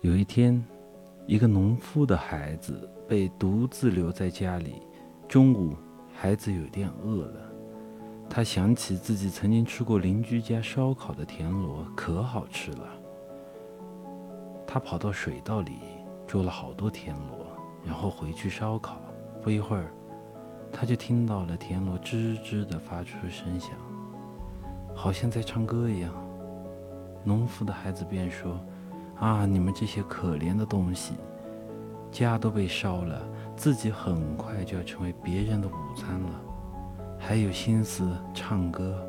有一天，一个农夫的孩子被独自留在家里。中午，孩子有点饿了，他想起自己曾经吃过邻居家烧烤的田螺，可好吃了。他跑到水稻里捉了好多田螺，然后回去烧烤。不一会儿，他就听到了田螺吱吱地发出声响，好像在唱歌一样。农夫的孩子便说。啊！你们这些可怜的东西，家都被烧了，自己很快就要成为别人的午餐了，还有心思唱歌。